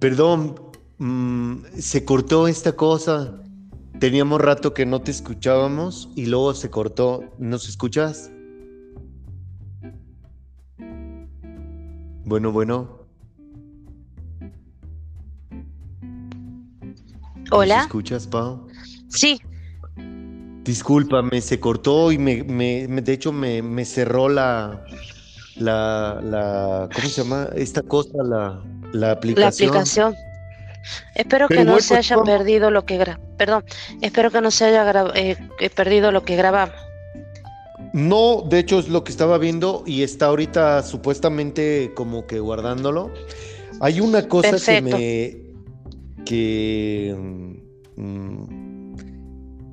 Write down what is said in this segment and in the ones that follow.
Perdón, mm, se cortó esta cosa. Teníamos rato que no te escuchábamos y luego se cortó. ¿Nos escuchas? Bueno, bueno. Hola. ¿Me escuchas, Pau? Sí. Discúlpame, se cortó y me, me, de hecho me, me, cerró la, la, la, ¿cómo se llama? Esta cosa, la, la aplicación. La aplicación. Espero que no se haya perdido lo que gra perdón, espero que no se haya eh, perdido lo que grabamos. No, de hecho es lo que estaba viendo y está ahorita supuestamente como que guardándolo. Hay una cosa que me que mm,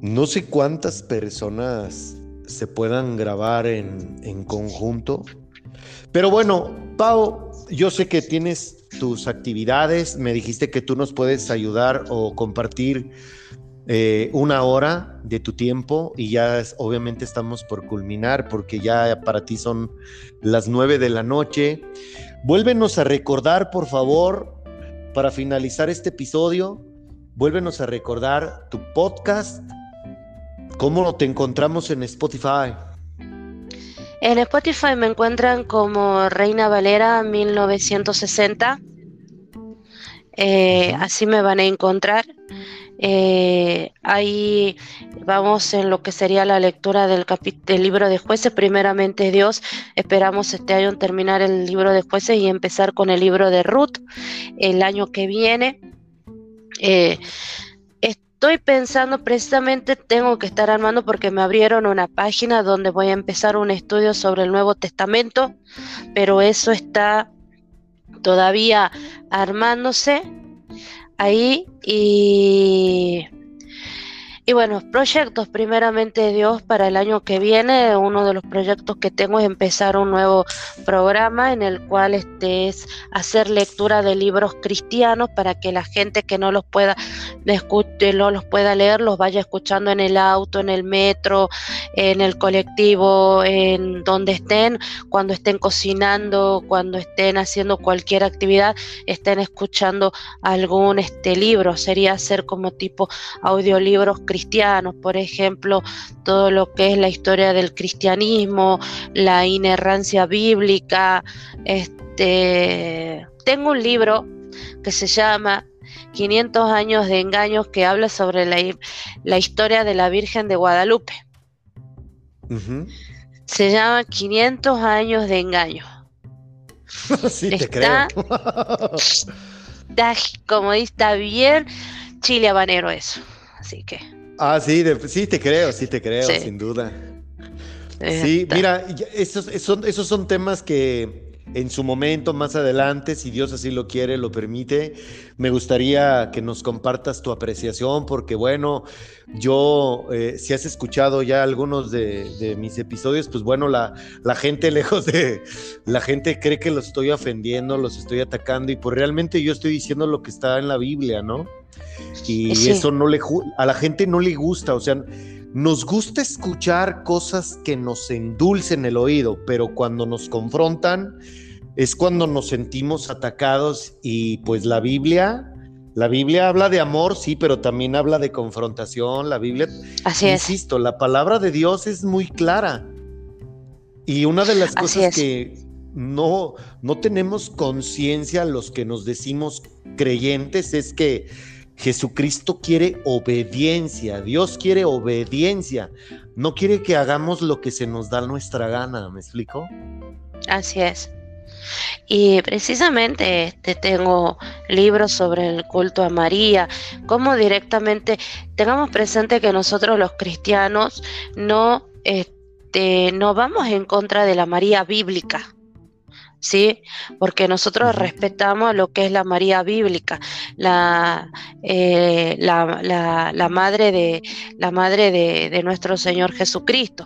no sé cuántas personas se puedan grabar en, en conjunto. Pero bueno, Pau, yo sé que tienes tus actividades, me dijiste que tú nos puedes ayudar o compartir eh, una hora de tu tiempo y ya obviamente estamos por culminar porque ya para ti son las nueve de la noche. Vuélvenos a recordar, por favor, para finalizar este episodio, vuélvenos a recordar tu podcast, cómo te encontramos en Spotify. En Spotify me encuentran como Reina Valera 1960. Eh, así me van a encontrar. Eh, ahí vamos en lo que sería la lectura del, del libro de jueces. Primeramente Dios, esperamos este año terminar el libro de jueces y empezar con el libro de Ruth el año que viene. Eh, estoy pensando, precisamente tengo que estar armando porque me abrieron una página donde voy a empezar un estudio sobre el Nuevo Testamento, pero eso está todavía armándose ahí y y bueno, proyectos, primeramente Dios, para el año que viene, uno de los proyectos que tengo es empezar un nuevo programa en el cual este es hacer lectura de libros cristianos para que la gente que no los pueda los pueda leer, los vaya escuchando en el auto, en el metro, en el colectivo, en donde estén, cuando estén cocinando, cuando estén haciendo cualquier actividad, estén escuchando algún este libro, sería hacer como tipo audiolibros cristianos cristianos, por ejemplo, todo lo que es la historia del cristianismo, la inerrancia bíblica. Este, tengo un libro que se llama 500 años de engaños que habla sobre la, historia de la Virgen de Guadalupe. Se llama 500 años de engaños. sí, te creo. está, como dice, está bien chile habanero eso. Así que. Ah, sí, sí te creo, sí te creo, sin duda. Sí, mira, esos, esos son temas que en su momento, más adelante, si Dios así lo quiere, lo permite, me gustaría que nos compartas tu apreciación, porque bueno, yo, eh, si has escuchado ya algunos de, mis episodios, pues bueno, la, la, gente lejos de, la gente cree que los estoy ofendiendo, los estoy atacando, y pues realmente yo estoy diciendo lo que está en la Biblia, ¿no? Y eso no le, a la gente no le gusta, o sea, nos gusta escuchar cosas que nos endulcen el oído, pero cuando nos confrontan es cuando nos sentimos atacados y pues la Biblia, la Biblia habla de amor, sí, pero también habla de confrontación, la Biblia, Así insisto, la palabra de Dios es muy clara. Y una de las cosas que no, no tenemos conciencia los que nos decimos creyentes es que Jesucristo quiere obediencia, Dios quiere obediencia, no quiere que hagamos lo que se nos da nuestra gana, ¿me explico? Así es. Y precisamente este, tengo libros sobre el culto a María, cómo directamente tengamos presente que nosotros los cristianos no, este, no vamos en contra de la María bíblica. ¿Sí? Porque nosotros respetamos lo que es la María bíblica, la, eh, la, madre, de, la madre de, nuestro Señor Jesucristo.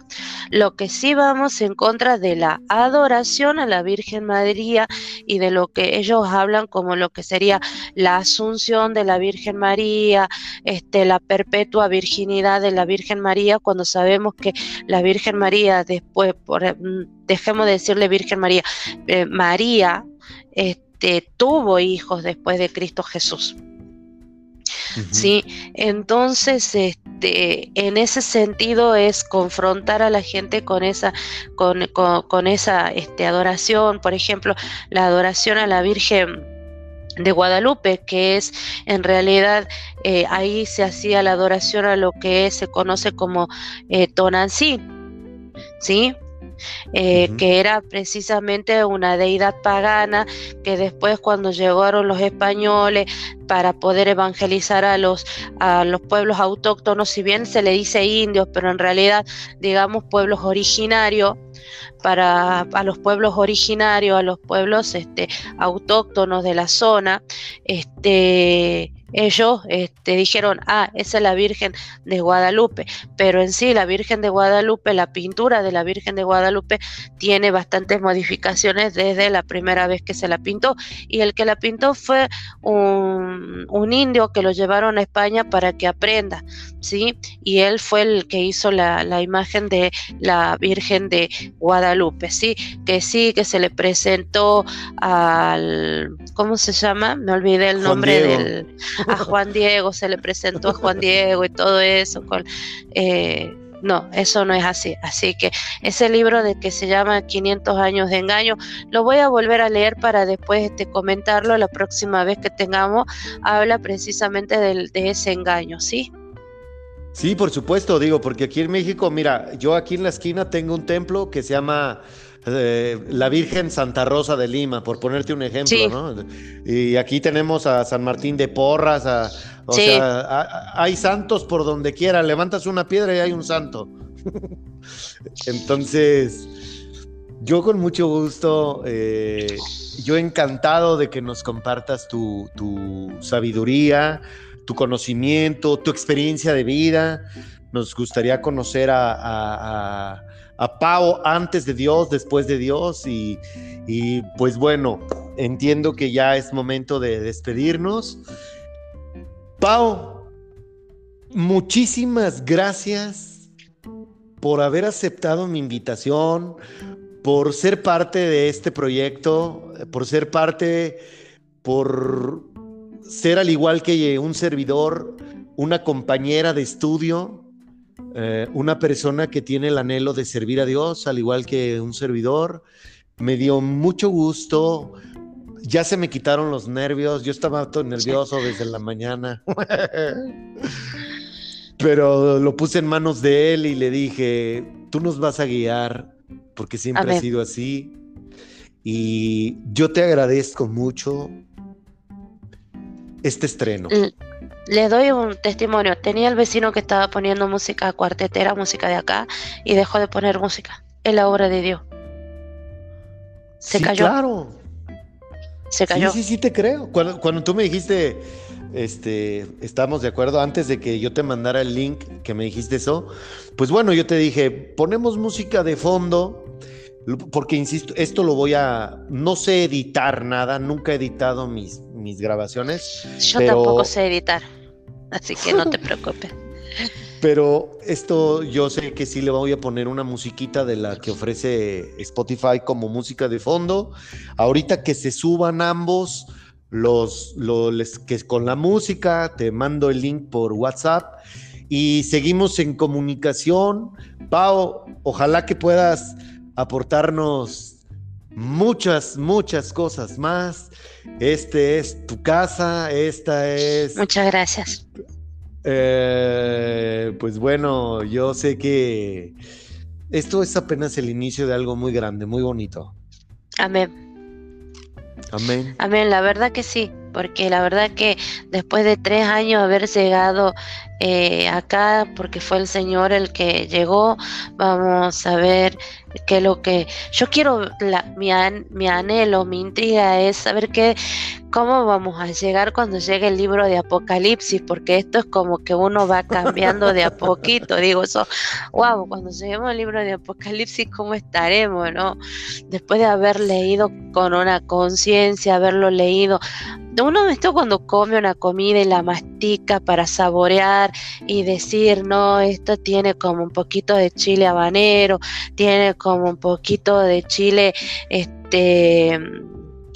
Lo que sí vamos en contra de la adoración a la Virgen María y de lo que ellos hablan como lo que sería la asunción de la Virgen María, este, la perpetua virginidad de la Virgen María, cuando sabemos que la Virgen María después, por, mm, dejemos de decirle Virgen María, eh, María, este, tuvo hijos después de Cristo Jesús. ¿sí? Entonces, este, en ese sentido es confrontar a la gente con esa, con, con, esa este, adoración, por ejemplo, la adoración a la Virgen de Guadalupe, que es en realidad eh, ahí se hacía la adoración a lo que se conoce como eh, Tonancí, ¿sí? Eh, que era precisamente una deidad pagana que después cuando llegaron los españoles para poder evangelizar a los, a los pueblos autóctonos, si bien se le dice indios, pero en realidad digamos pueblos originarios, para a los pueblos originarios, a los pueblos este, autóctonos de la zona, este, ellos este, dijeron, ah, esa es la Virgen de Guadalupe, pero en sí la Virgen de Guadalupe, la pintura de la Virgen de Guadalupe tiene bastantes modificaciones desde la primera vez que se la pintó y el que la pintó fue un, indio que lo llevaron a España para que aprenda, ¿sí? Y él fue el que hizo la, la imagen de la Virgen de Guadalupe, ¿sí? Que sí, que se le presentó al, ¿cómo se llama? Me olvidé el nombre del a Juan Diego, se le presentó a Juan Diego y todo eso. Con, eh, no, eso no es así. Así que ese libro de que se llama 500 años de engaño, lo voy a volver a leer para después este, comentarlo la próxima vez que tengamos. Habla precisamente de, de ese engaño, ¿sí? Sí, por supuesto, digo, porque aquí en México, mira, yo aquí en la esquina tengo un templo que se llama eh, la Virgen Santa Rosa de Lima, por ponerte un ejemplo, ¿no? Y aquí tenemos a San Martín de Porras, o sea, hay santos por donde quiera, levantas una piedra y hay un santo. Entonces, yo con mucho gusto, eh, yo encantado de que nos compartas tu, sabiduría, tu conocimiento, tu experiencia de vida. Nos gustaría conocer a a Pau antes de Dios, después de Dios y, pues bueno, entiendo que ya es momento de despedirnos. Pau, muchísimas gracias por haber aceptado mi invitación, por ser parte de este proyecto, por ser parte, por ser al igual que un servidor, una compañera de estudio eh, una persona que tiene el anhelo de servir a Dios, al igual que un servidor. Me dio mucho gusto. Ya se me quitaron los nervios. Yo estaba todo nervioso desde la mañana. Pero lo puse en manos de él y le dije, tú nos vas a guiar, porque siempre ha sido así. Y yo te agradezco mucho este estreno. Le doy un testimonio. Tenía el vecino que estaba poniendo música cuartetera, música de acá, y dejó de poner música. Es la obra de Dios. Se sí, cayó. Claro. Se cayó. Sí, sí, sí, te creo. Cuando, cuando tú me dijiste, este, estamos de acuerdo, antes de que yo te mandara el link, que me dijiste eso, pues bueno, yo te dije, ponemos música de fondo porque insisto, esto lo voy a, no sé editar nada, nunca he editado mis, mis grabaciones. Yo tampoco sé editar, así que no te preocupes. Pero esto yo sé que sí le voy a poner una musiquita de la que ofrece Spotify como música de fondo. Ahorita que se suban ambos, los, los que con la música, te mando el link por WhatsApp y seguimos en comunicación. Pau, ojalá que puedas aportarnos muchas, muchas cosas más. Este es tu casa, esta es... Muchas gracias. Eh, pues bueno, yo sé que esto es apenas el inicio de algo muy grande, muy bonito. Amén. Amén. Amén, la verdad que sí, porque la verdad que después de tres años haber llegado eh, acá, porque fue el Señor el que llegó, vamos a ver que lo que yo quiero, mi, mi, anhelo, mi intriga es saber qué, cómo vamos a llegar cuando llegue el libro de Apocalipsis, porque esto es como que uno va cambiando de a poquito. Digo, eso, wow, cuando lleguemos al libro de Apocalipsis, ¿cómo estaremos, no? Después de haber leído con una conciencia, haberlo leído. Uno esto cuando come una comida y la mastica para saborear y decir, no, esto tiene como un poquito de chile habanero, tiene como un poquito de chile, este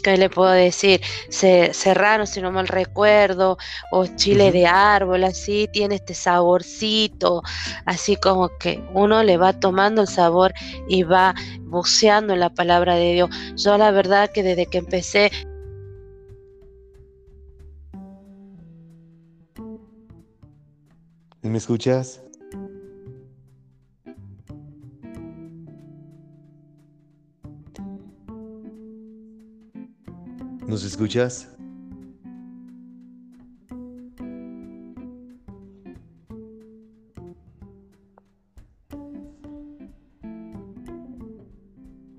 que le puedo decir? serrano, si no mal recuerdo, o chile de árbol, así, tiene este saborcito, así como que uno le va tomando el sabor y va buceando en la palabra de Dios. Yo la verdad que desde que empecé ¿Me escuchas? ¿Nos escuchas?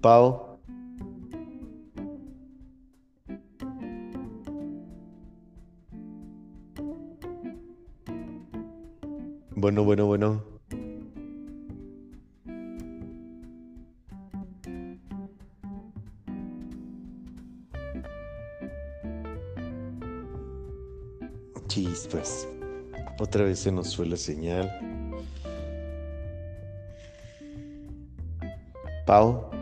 Pau. Bueno, bueno, bueno. Chispas. Otra vez se nos fue la señal. Pau.